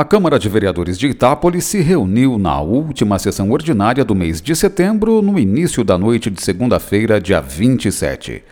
A Câmara de Vereadores de Itápolis se reuniu na última sessão ordinária do mês de setembro, no início da noite de segunda-feira, dia 27.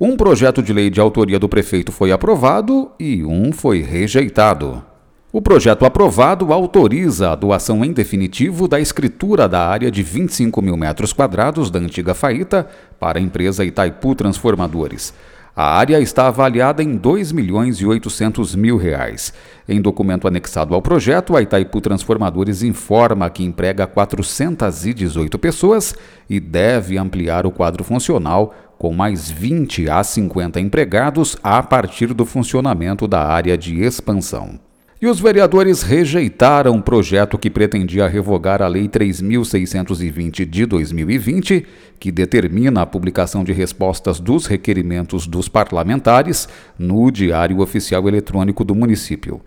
Um projeto de lei de autoria do prefeito foi aprovado e um foi rejeitado. O projeto aprovado autoriza a doação em definitivo da escritura da área de 25 mil metros quadrados da antiga Faíta para a empresa Itaipu Transformadores. A área está avaliada em 2 milhões e 800 mil reais. Em documento anexado ao projeto, a Itaipu Transformadores informa que emprega 418 pessoas e deve ampliar o quadro funcional com mais 20 a 50 empregados a partir do funcionamento da área de expansão. E os vereadores rejeitaram um projeto que pretendia revogar a Lei 3.620 de 2020, que determina a publicação de respostas dos requerimentos dos parlamentares no Diário Oficial Eletrônico do município.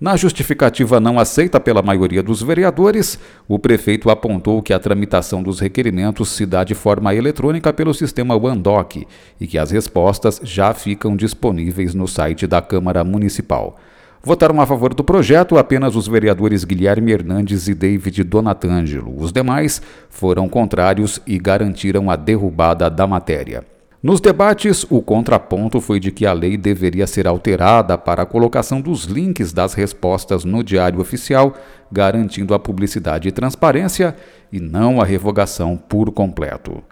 Na justificativa não aceita pela maioria dos vereadores, o prefeito apontou que a tramitação dos requerimentos se dá de forma eletrônica pelo sistema OneDoc e que as respostas já ficam disponíveis no site da Câmara Municipal. Votaram a favor do projeto apenas os vereadores Guilherme Hernandes e David Donatângelo. Os demais foram contrários e garantiram a derrubada da matéria. Nos debates, o contraponto foi de que a lei deveria ser alterada para a colocação dos links das respostas no Diário Oficial, garantindo a publicidade e transparência, e não a revogação por completo.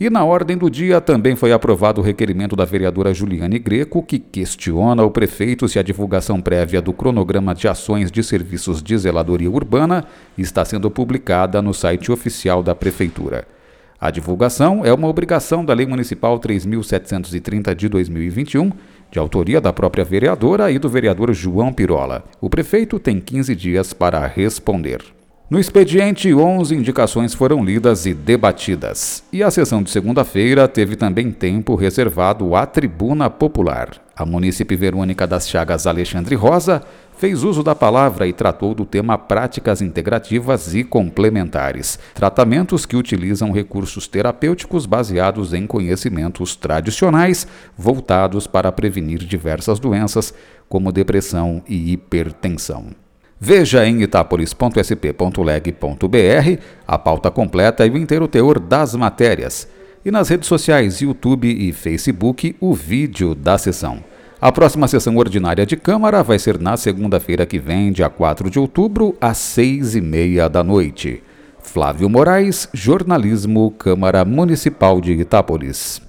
E na ordem do dia também foi aprovado o requerimento da vereadora Juliane Greco, que questiona o prefeito se a divulgação prévia do cronograma de ações de serviços de zeladoria urbana está sendo publicada no site oficial da prefeitura. A divulgação é uma obrigação da Lei Municipal 3730 de 2021, de autoria da própria vereadora e do vereador João Pirola. O prefeito tem 15 dias para responder. No expediente, 11 indicações foram lidas e debatidas. E a sessão de segunda-feira teve também tempo reservado à tribuna popular. A munícipe Verônica das Chagas Alexandre Rosa fez uso da palavra e tratou do tema práticas integrativas e complementares, tratamentos que utilizam recursos terapêuticos baseados em conhecimentos tradicionais voltados para prevenir diversas doenças, como depressão e hipertensão. Veja em itapolis.sp.leg.br a pauta completa e o inteiro teor das matérias. E nas redes sociais YouTube e Facebook o vídeo da sessão. A próxima sessão ordinária de Câmara vai ser na segunda-feira que vem, dia 4 de outubro, às seis e meia da noite. Flávio Moraes, Jornalismo, Câmara Municipal de Itápolis.